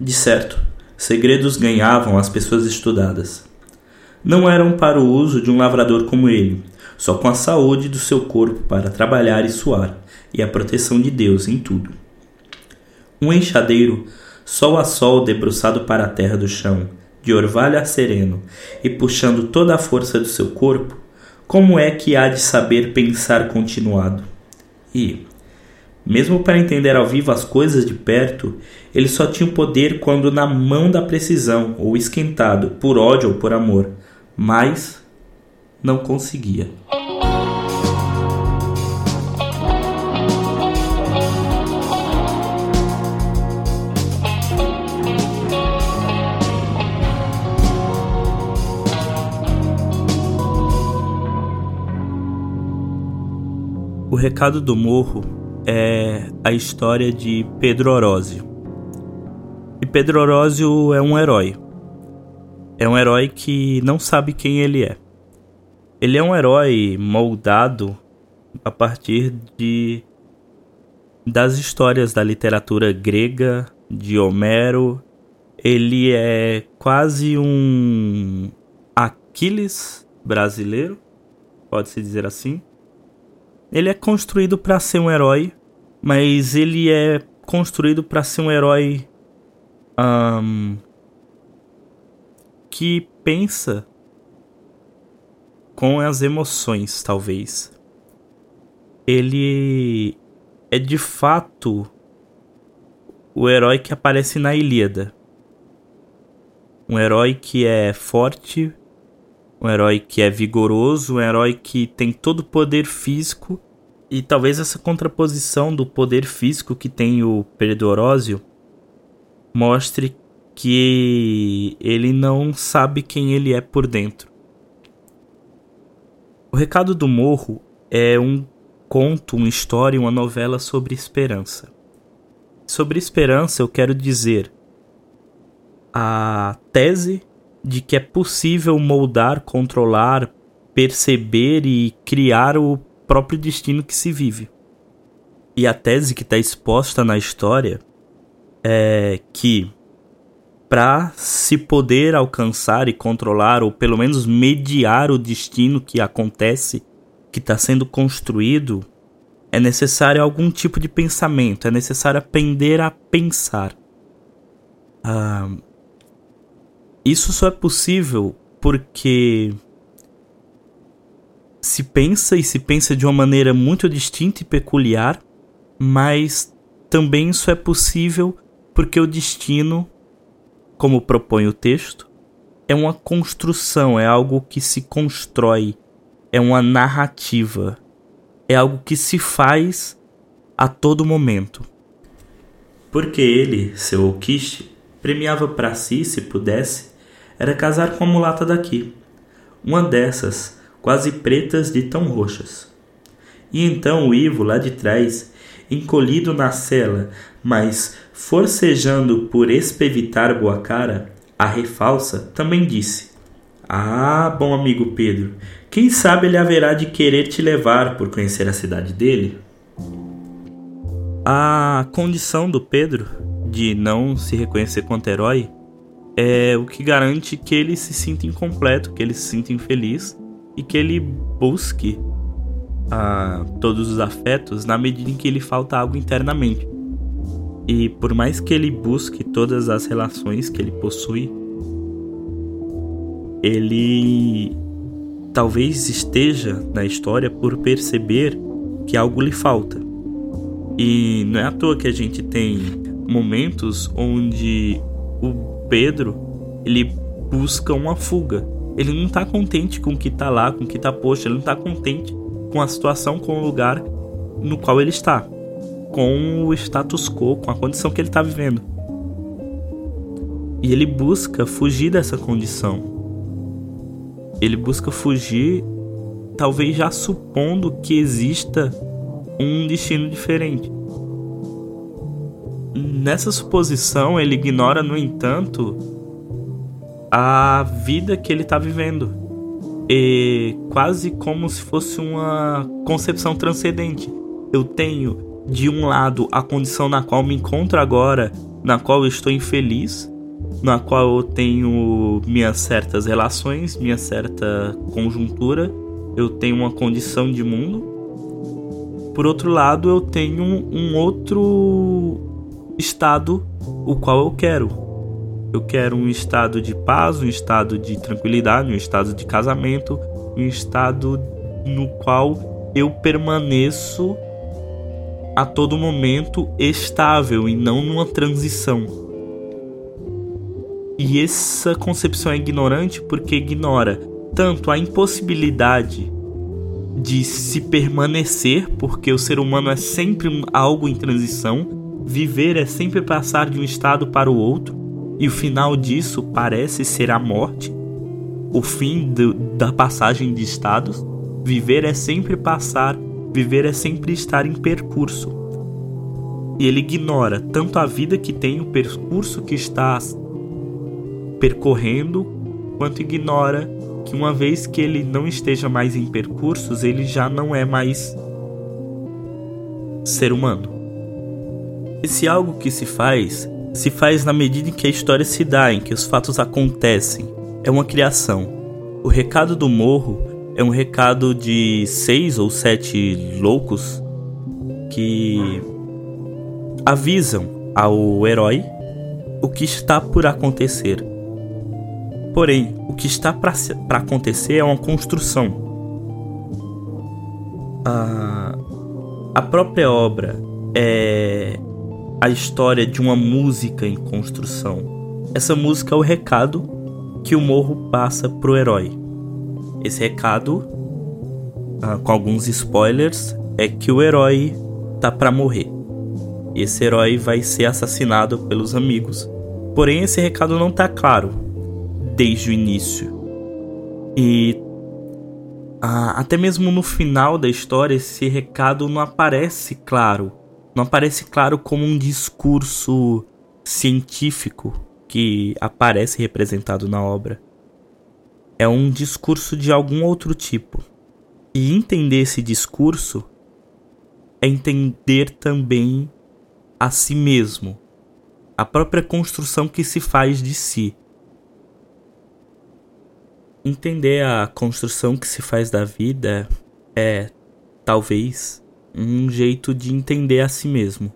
De certo, segredos ganhavam as pessoas estudadas. Não eram para o uso de um lavrador como ele, só com a saúde do seu corpo para trabalhar e suar, e a proteção de Deus em tudo. Um enxadeiro, sol a sol debruçado para a terra do chão, de orvalho a sereno, e puxando toda a força do seu corpo, como é que há de saber pensar continuado? E, mesmo para entender ao vivo as coisas de perto, ele só tinha o poder quando na mão da precisão, ou esquentado, por ódio ou por amor, mas não conseguia. O recado do morro é a história de Pedro Orósio. E Pedro Orósio é um herói. É um herói que não sabe quem ele é. Ele é um herói moldado a partir de das histórias da literatura grega, de Homero. Ele é quase um Aquiles brasileiro, pode-se dizer assim. Ele é construído para ser um herói, mas ele é construído para ser um herói um, que pensa com as emoções, talvez. Ele é de fato o herói que aparece na Ilíada. Um herói que é forte, um herói que é vigoroso, um herói que tem todo o poder físico e talvez essa contraposição do poder físico que tem o Perdorósio mostre que ele não sabe quem ele é por dentro. O Recado do Morro é um conto, uma história, uma novela sobre esperança. Sobre esperança, eu quero dizer a tese de que é possível moldar, controlar, perceber e criar o próprio destino que se vive. E a tese que está exposta na história é que para se poder alcançar e controlar, ou pelo menos mediar o destino que acontece, que está sendo construído, é necessário algum tipo de pensamento, é necessário aprender a pensar. Ah, isso só é possível porque se pensa e se pensa de uma maneira muito distinta e peculiar, mas também isso é possível porque o destino, como propõe o texto, é uma construção, é algo que se constrói, é uma narrativa, é algo que se faz a todo momento. Porque ele, seu Okishi, premiava para si, se pudesse, era casar com a mulata daqui, uma dessas, quase pretas de tão roxas. E então o Ivo, lá de trás, encolhido na cela, mas forcejando por espevitar boa cara, a refalsa também disse: Ah, bom amigo Pedro, quem sabe ele haverá de querer te levar por conhecer a cidade dele? A condição do Pedro de não se reconhecer quanto herói é o que garante que ele se sinta incompleto, que ele se sinta infeliz e que ele busque a todos os afetos na medida em que ele falta algo internamente. E por mais que ele busque todas as relações que ele possui, ele talvez esteja na história por perceber que algo lhe falta. E não é à toa que a gente tem momentos onde o Pedro, ele busca uma fuga. Ele não tá contente com o que tá lá, com o que tá posto, ele não tá contente com a situação, com o lugar no qual ele está, com o status quo, com a condição que ele tá vivendo. E ele busca fugir dessa condição. Ele busca fugir, talvez já supondo que exista um destino diferente. Nessa suposição, ele ignora, no entanto, a vida que ele está vivendo. E quase como se fosse uma concepção transcendente. Eu tenho, de um lado, a condição na qual me encontro agora, na qual eu estou infeliz, na qual eu tenho minhas certas relações, minha certa conjuntura, eu tenho uma condição de mundo. Por outro lado, eu tenho um outro estado o qual eu quero. Eu quero um estado de paz, um estado de tranquilidade, um estado de casamento, um estado no qual eu permaneço a todo momento estável e não numa transição. E essa concepção é ignorante porque ignora tanto a impossibilidade de se permanecer, porque o ser humano é sempre algo em transição, viver é sempre passar de um estado para o outro, e o final disso parece ser a morte, o fim do, da passagem de estados. Viver é sempre passar, viver é sempre estar em percurso. E ele ignora tanto a vida que tem, o percurso que está percorrendo, quanto ignora que uma vez que ele não esteja mais em percursos, ele já não é mais ser humano. Esse algo que se faz, se faz na medida em que a história se dá, em que os fatos acontecem. É uma criação. O recado do morro é um recado de seis ou sete loucos que avisam ao herói o que está por acontecer Porém, o que está para acontecer é uma construção. A, a própria obra é a história de uma música em construção. Essa música é o recado que o morro passa pro herói. Esse recado, ah, com alguns spoilers, é que o herói tá para morrer. Esse herói vai ser assassinado pelos amigos. Porém, esse recado não tá claro desde o início. E ah, até mesmo no final da história, esse recado não aparece claro. Não aparece claro como um discurso científico que aparece representado na obra. É um discurso de algum outro tipo. E entender esse discurso é entender também a si mesmo, a própria construção que se faz de si entender a construção que se faz da vida é, talvez, um jeito de entender a si mesmo.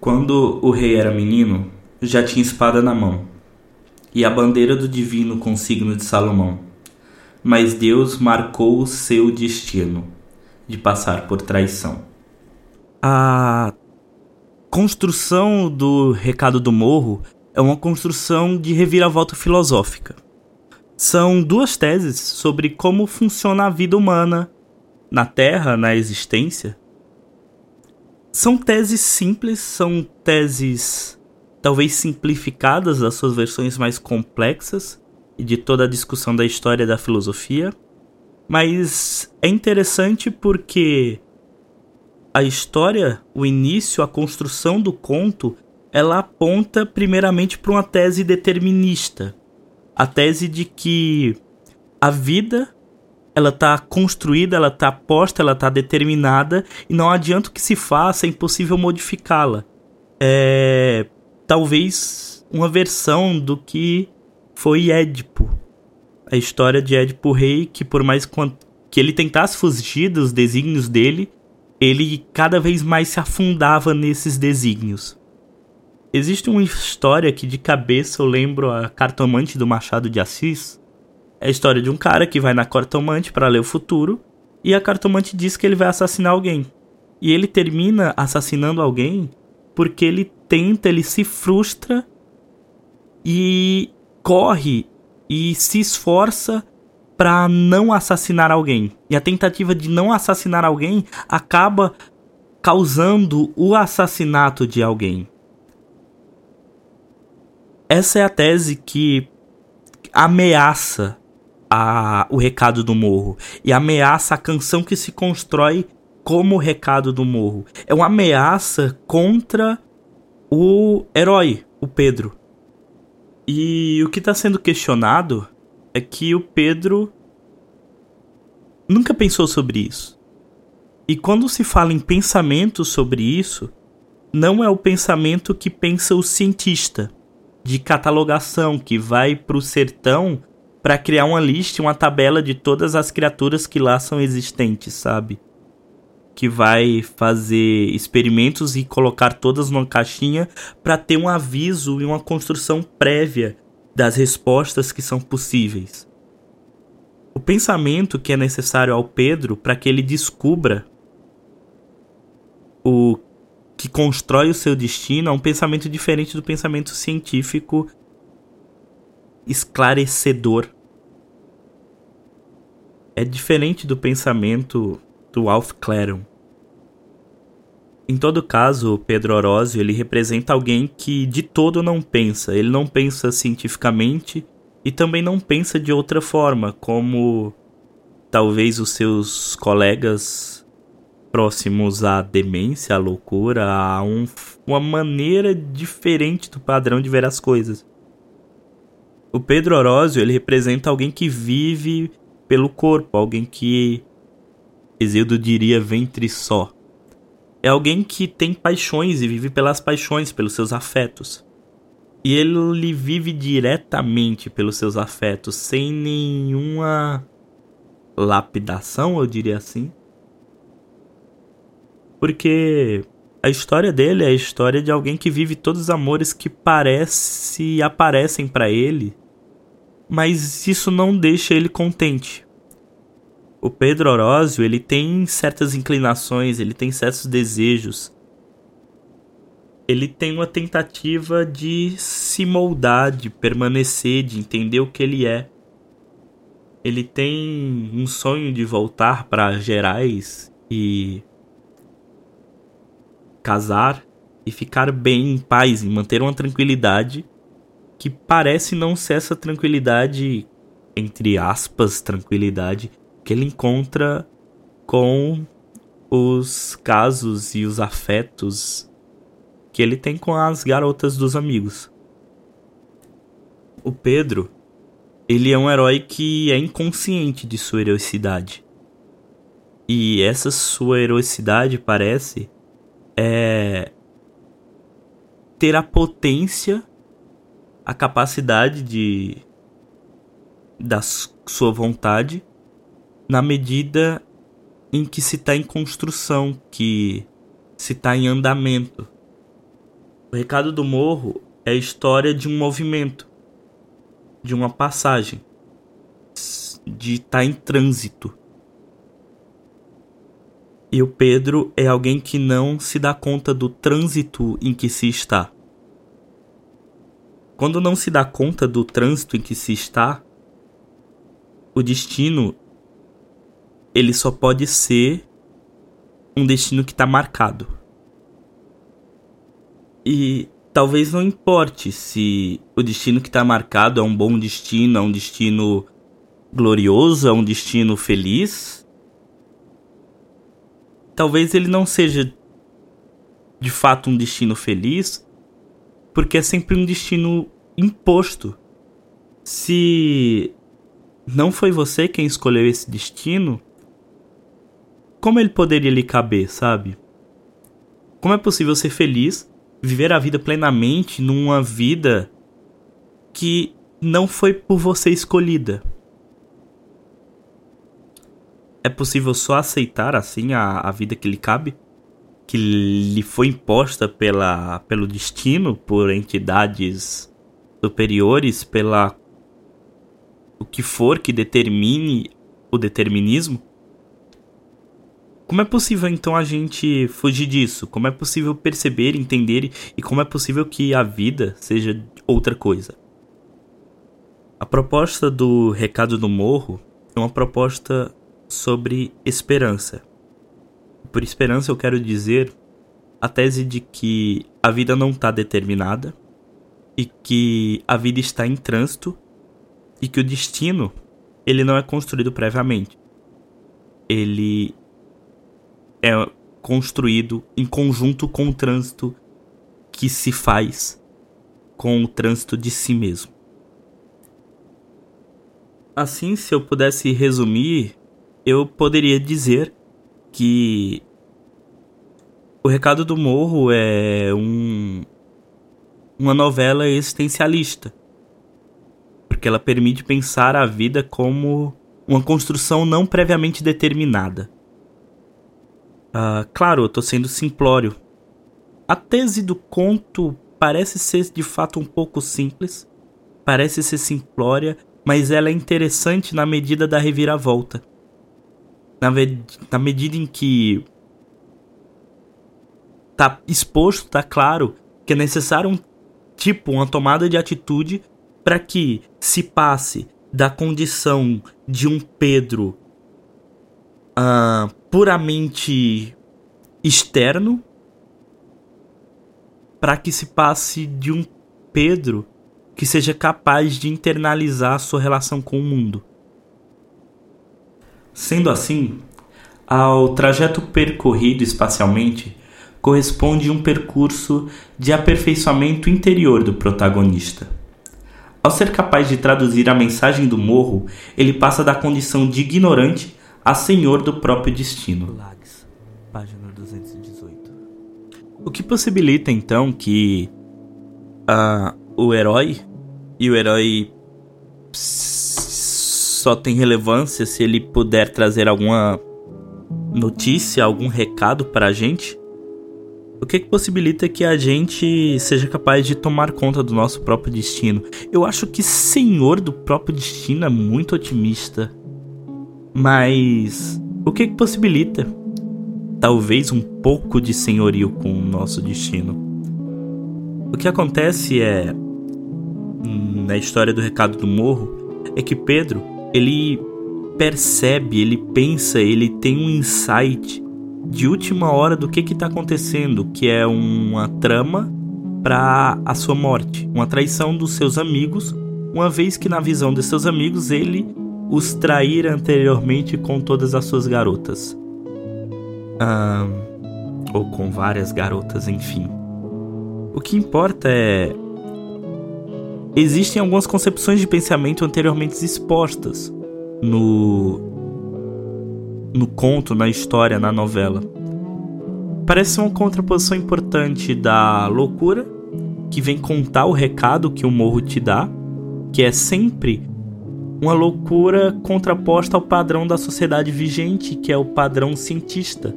Quando o rei era menino, já tinha espada na mão e a bandeira do divino consigno de Salomão. Mas Deus marcou o seu destino de passar por traição. A construção do Recado do Morro é uma construção de reviravolta filosófica são duas teses sobre como funciona a vida humana na Terra, na existência. São teses simples, são teses talvez simplificadas das suas versões mais complexas e de toda a discussão da história da filosofia, mas é interessante porque a história, o início, a construção do conto, ela aponta primeiramente para uma tese determinista a tese de que a vida ela está construída, ela está posta, ela está determinada e não adianta o que se faça, é impossível modificá-la. É talvez uma versão do que foi Édipo. A história de Édipo Rei, que por mais que ele tentasse fugir dos desígnios dele, ele cada vez mais se afundava nesses desígnios. Existe uma história que de cabeça eu lembro a cartomante do Machado de Assis. É a história de um cara que vai na cartomante para ler o futuro e a cartomante diz que ele vai assassinar alguém. E ele termina assassinando alguém porque ele tenta, ele se frustra e corre e se esforça para não assassinar alguém. E a tentativa de não assassinar alguém acaba causando o assassinato de alguém. Essa é a tese que ameaça a, o recado do morro e ameaça a canção que se constrói como recado do morro. É uma ameaça contra o herói, o Pedro. E o que está sendo questionado é que o Pedro nunca pensou sobre isso. E quando se fala em pensamento sobre isso, não é o pensamento que pensa o cientista, de catalogação, que vai para o sertão para criar uma lista, uma tabela de todas as criaturas que lá são existentes, sabe? Que vai fazer experimentos e colocar todas numa caixinha para ter um aviso e uma construção prévia das respostas que são possíveis. O pensamento que é necessário ao Pedro para que ele descubra o que constrói o seu destino é um pensamento diferente do pensamento científico esclarecedor é diferente do pensamento do Alf Claron. Em todo caso, Pedro Orozio ele representa alguém que de todo não pensa. Ele não pensa cientificamente e também não pensa de outra forma, como talvez os seus colegas próximos à demência, à loucura, a um, uma maneira diferente do padrão de ver as coisas. O Pedro Orozio ele representa alguém que vive pelo corpo, alguém que Exildo diria ventre só. É alguém que tem paixões e vive pelas paixões, pelos seus afetos. E ele vive diretamente pelos seus afetos, sem nenhuma lapidação, eu diria assim. Porque a história dele é a história de alguém que vive todos os amores que parece aparecem para ele mas isso não deixa ele contente. O Pedro Orozio, ele tem certas inclinações, ele tem certos desejos. Ele tem uma tentativa de se moldar, de permanecer, de entender o que ele é. Ele tem um sonho de voltar para Gerais e casar e ficar bem em paz, e manter uma tranquilidade que parece não ser essa tranquilidade, entre aspas, tranquilidade, que ele encontra com os casos e os afetos que ele tem com as garotas dos amigos. O Pedro, ele é um herói que é inconsciente de sua heroicidade. E essa sua heroicidade parece é ter a potência a capacidade de da sua vontade na medida em que se está em construção, que se está em andamento. O recado do morro é a história de um movimento, de uma passagem, de estar tá em trânsito. E o Pedro é alguém que não se dá conta do trânsito em que se está. Quando não se dá conta do trânsito em que se está, o destino ele só pode ser um destino que está marcado. E talvez não importe se o destino que está marcado é um bom destino, é um destino glorioso, é um destino feliz. Talvez ele não seja de fato um destino feliz, porque é sempre um destino imposto. Se não foi você quem escolheu esse destino, como ele poderia lhe caber, sabe? Como é possível ser feliz, viver a vida plenamente numa vida que não foi por você escolhida? É possível só aceitar assim a, a vida que lhe cabe? Que lhe foi imposta pela, pelo destino, por entidades superiores, pela o que for que determine o determinismo? Como é possível então a gente fugir disso? Como é possível perceber, entender e como é possível que a vida seja outra coisa? A proposta do Recado do Morro é uma proposta sobre esperança. Por esperança eu quero dizer a tese de que a vida não está determinada e que a vida está em trânsito e que o destino ele não é construído previamente. Ele é construído em conjunto com o trânsito que se faz com o trânsito de si mesmo. Assim, se eu pudesse resumir, eu poderia dizer que O Recado do Morro é um, uma novela existencialista, porque ela permite pensar a vida como uma construção não previamente determinada. Uh, claro, eu estou sendo simplório. A tese do conto parece ser de fato um pouco simples, parece ser simplória, mas ela é interessante na medida da reviravolta. Na, na medida em que tá exposto, tá claro que é necessário um tipo, uma tomada de atitude para que se passe da condição de um Pedro uh, puramente externo para que se passe de um Pedro que seja capaz de internalizar sua relação com o mundo. Sendo assim, ao trajeto percorrido espacialmente corresponde um percurso de aperfeiçoamento interior do protagonista. Ao ser capaz de traduzir a mensagem do morro, ele passa da condição de ignorante a senhor do próprio destino. página 218. O que possibilita então que uh, o herói e o herói só tem relevância se ele puder trazer alguma notícia, algum recado para a gente o que, que possibilita que a gente seja capaz de tomar conta do nosso próprio destino? Eu acho que senhor do próprio destino é muito otimista. Mas o que, que possibilita? Talvez um pouco de senhorio com o nosso destino. O que acontece é na história do recado do morro é que Pedro, ele percebe, ele pensa, ele tem um insight de última hora do que está acontecendo, que é uma trama para a sua morte, uma traição dos seus amigos, uma vez que na visão de seus amigos ele os traíra anteriormente com todas as suas garotas. ou com várias garotas, enfim. O que importa é. Existem algumas concepções de pensamento anteriormente expostas no, no conto, na história, na novela. Parece uma contraposição importante da loucura, que vem contar o recado que o morro te dá, que é sempre uma loucura contraposta ao padrão da sociedade vigente, que é o padrão cientista.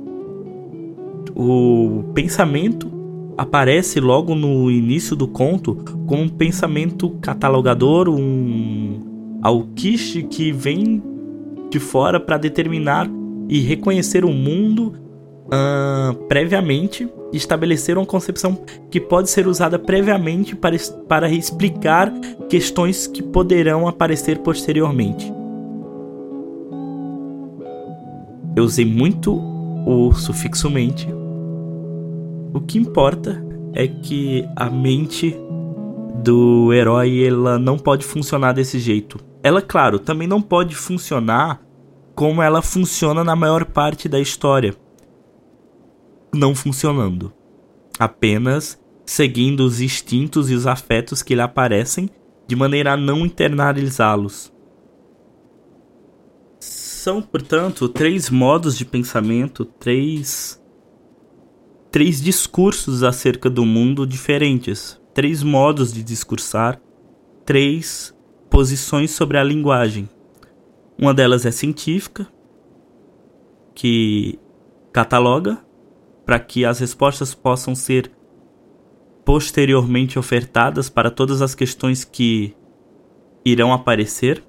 O pensamento aparece logo no início do conto como um pensamento catalogador, um alquiste que vem de fora para determinar e reconhecer o mundo uh, previamente estabelecer uma concepção que pode ser usada previamente para, para explicar questões que poderão aparecer posteriormente. Eu usei muito o sufixo mente. O que importa é que a mente do herói ela não pode funcionar desse jeito. Ela, claro, também não pode funcionar como ela funciona na maior parte da história. Não funcionando. Apenas seguindo os instintos e os afetos que lhe aparecem de maneira a não internalizá-los. São, portanto, três modos de pensamento, três três discursos acerca do mundo diferentes, três modos de discursar, três posições sobre a linguagem. Uma delas é científica, que cataloga para que as respostas possam ser posteriormente ofertadas para todas as questões que irão aparecer.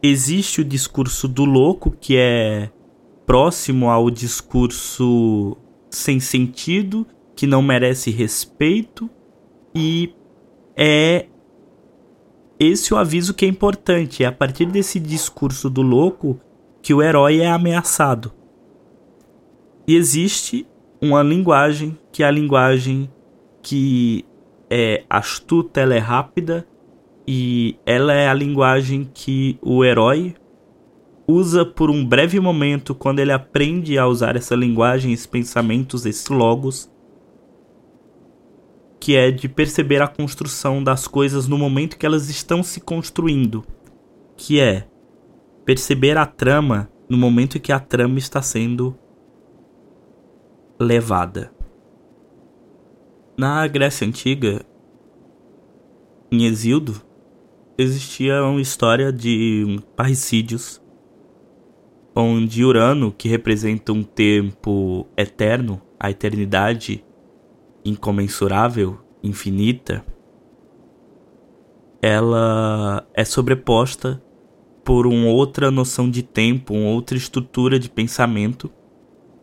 Existe o discurso do louco, que é próximo ao discurso sem sentido, que não merece respeito, e é esse é o aviso que é importante. É a partir desse discurso do louco que o herói é ameaçado. E existe uma linguagem que é a linguagem que é astuta, ela é rápida e ela é a linguagem que o herói usa por um breve momento quando ele aprende a usar essa linguagem, esses pensamentos, esses logos que é de perceber a construção das coisas no momento que elas estão se construindo, que é perceber a trama no momento em que a trama está sendo levada. Na Grécia Antiga, em Exildo, existia uma história de parricídios, onde Urano, que representa um tempo eterno, a eternidade incomensurável, infinita, ela é sobreposta por uma outra noção de tempo, uma outra estrutura de pensamento,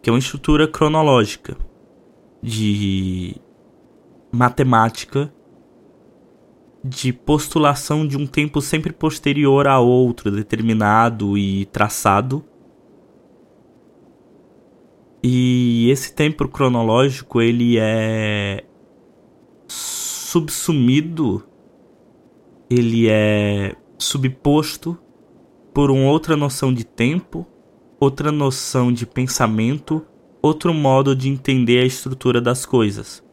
que é uma estrutura cronológica, de matemática, de postulação de um tempo sempre posterior a outro, determinado e traçado. E esse tempo cronológico ele é subsumido, ele é subposto por uma outra noção de tempo, outra noção de pensamento, outro modo de entender a estrutura das coisas,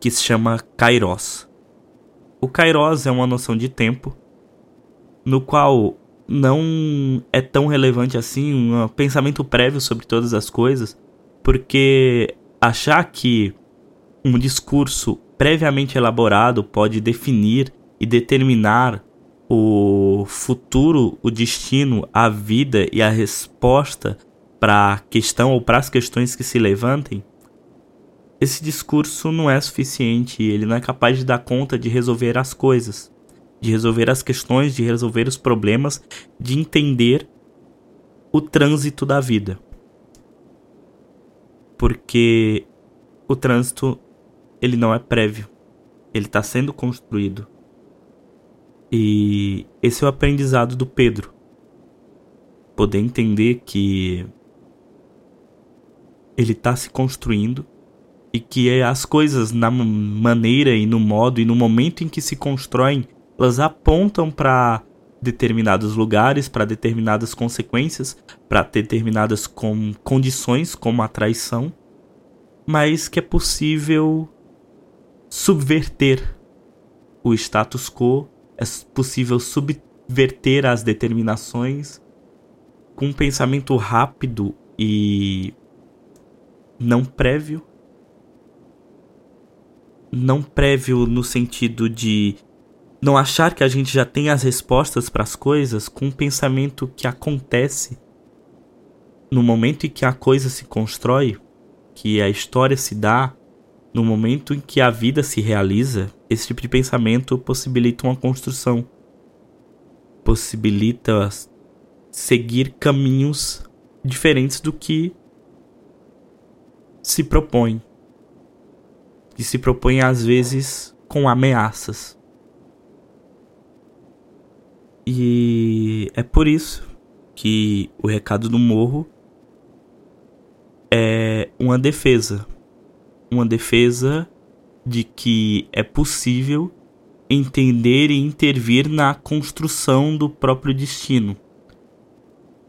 que se chama kairos. O kairos é uma noção de tempo no qual não é tão relevante assim um pensamento prévio sobre todas as coisas, porque achar que um discurso previamente elaborado pode definir e determinar o futuro, o destino, a vida e a resposta para a questão ou para as questões que se levantem, esse discurso não é suficiente, ele não é capaz de dar conta de resolver as coisas, de resolver as questões, de resolver os problemas, de entender o trânsito da vida. Porque o trânsito ele não é prévio, ele está sendo construído. E esse é o aprendizado do Pedro. Poder entender que ele está se construindo e que é as coisas na maneira e no modo e no momento em que se constroem, elas apontam para determinados lugares, para determinadas consequências, para determinadas com condições como a traição, mas que é possível subverter o status quo é possível subverter as determinações com um pensamento rápido e não prévio. Não prévio no sentido de não achar que a gente já tem as respostas para as coisas, com um pensamento que acontece no momento em que a coisa se constrói, que a história se dá, no momento em que a vida se realiza, esse tipo de pensamento possibilita uma construção, possibilita seguir caminhos diferentes do que se propõe. E se propõe às vezes com ameaças. E é por isso que o recado do morro é uma defesa uma defesa de que é possível entender e intervir na construção do próprio destino.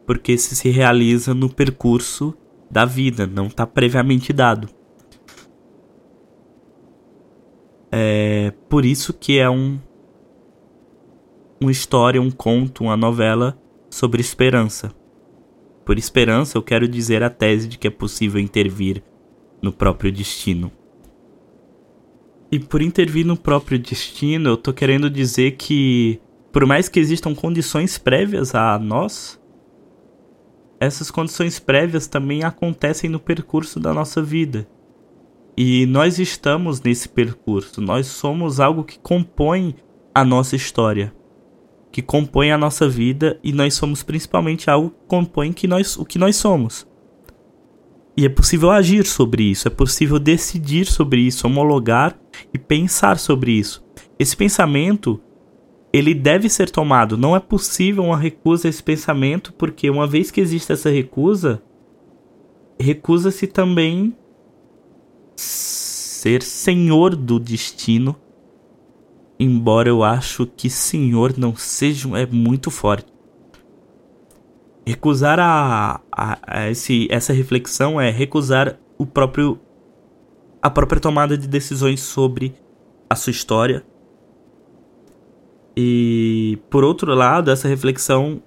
Porque esse se realiza no percurso da vida, não está previamente dado. É por isso que é um uma história, um conto, uma novela sobre esperança. Por esperança, eu quero dizer a tese de que é possível intervir no próprio destino. E por intervir no próprio destino, eu tô querendo dizer que, por mais que existam condições prévias a nós, essas condições prévias também acontecem no percurso da nossa vida. E nós estamos nesse percurso, nós somos algo que compõe a nossa história, que compõe a nossa vida e nós somos principalmente algo que compõe que nós, o que nós somos. E é possível agir sobre isso, é possível decidir sobre isso, homologar e pensar sobre isso. Esse pensamento, ele deve ser tomado. Não é possível uma recusa a esse pensamento, porque uma vez que existe essa recusa, recusa-se também ser senhor do destino. Embora eu acho que senhor não seja é muito forte. Recusar a, a, a esse, essa reflexão é recusar o próprio a própria tomada de decisões sobre a sua história. E por outro lado, essa reflexão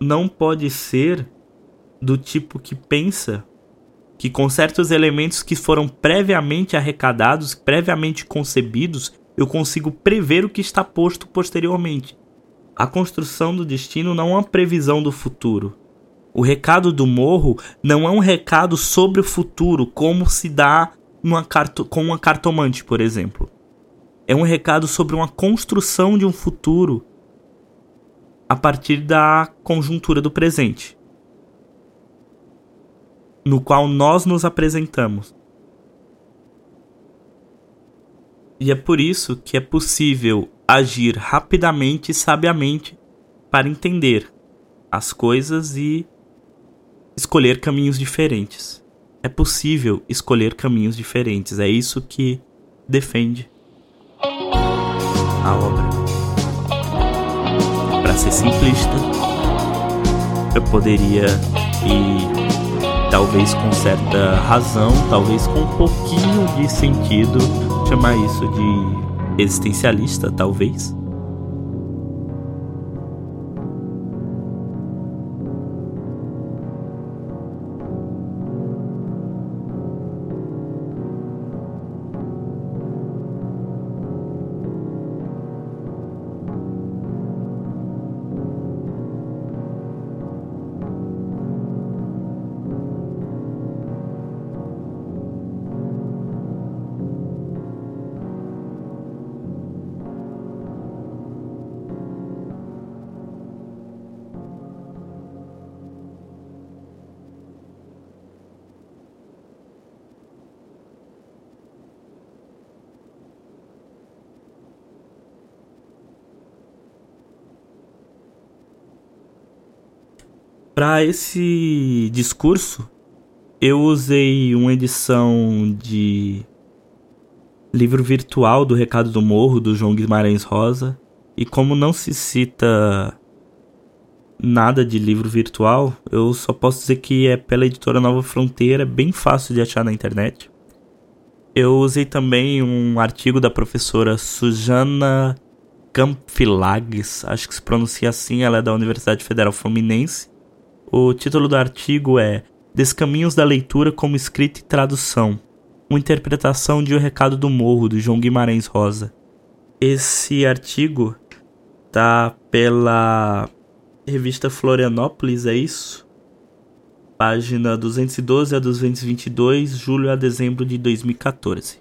não pode ser do tipo que pensa que com certos elementos que foram previamente arrecadados, previamente concebidos, eu consigo prever o que está posto posteriormente. A construção do destino não é uma previsão do futuro. O recado do morro não é um recado sobre o futuro, como se dá numa carto com uma cartomante, por exemplo. É um recado sobre uma construção de um futuro a partir da conjuntura do presente, no qual nós nos apresentamos. E é por isso que é possível agir rapidamente e sabiamente para entender as coisas e escolher caminhos diferentes. É possível escolher caminhos diferentes. É isso que defende a obra. Para ser simplista, eu poderia e talvez com certa razão, talvez com um pouquinho de sentido, chamar isso de existencialista, talvez. Para esse discurso, eu usei uma edição de livro virtual do Recado do Morro, do João Guimarães Rosa. E como não se cita nada de livro virtual, eu só posso dizer que é pela editora Nova Fronteira, bem fácil de achar na internet. Eu usei também um artigo da professora Sujana Campfilages, acho que se pronuncia assim, ela é da Universidade Federal Fluminense. O título do artigo é Descaminhos da Leitura como Escrita e Tradução. Uma interpretação de O Recado do Morro, do João Guimarães Rosa. Esse artigo tá pela revista Florianópolis, é isso? Página 212 a 222, julho a dezembro de 2014.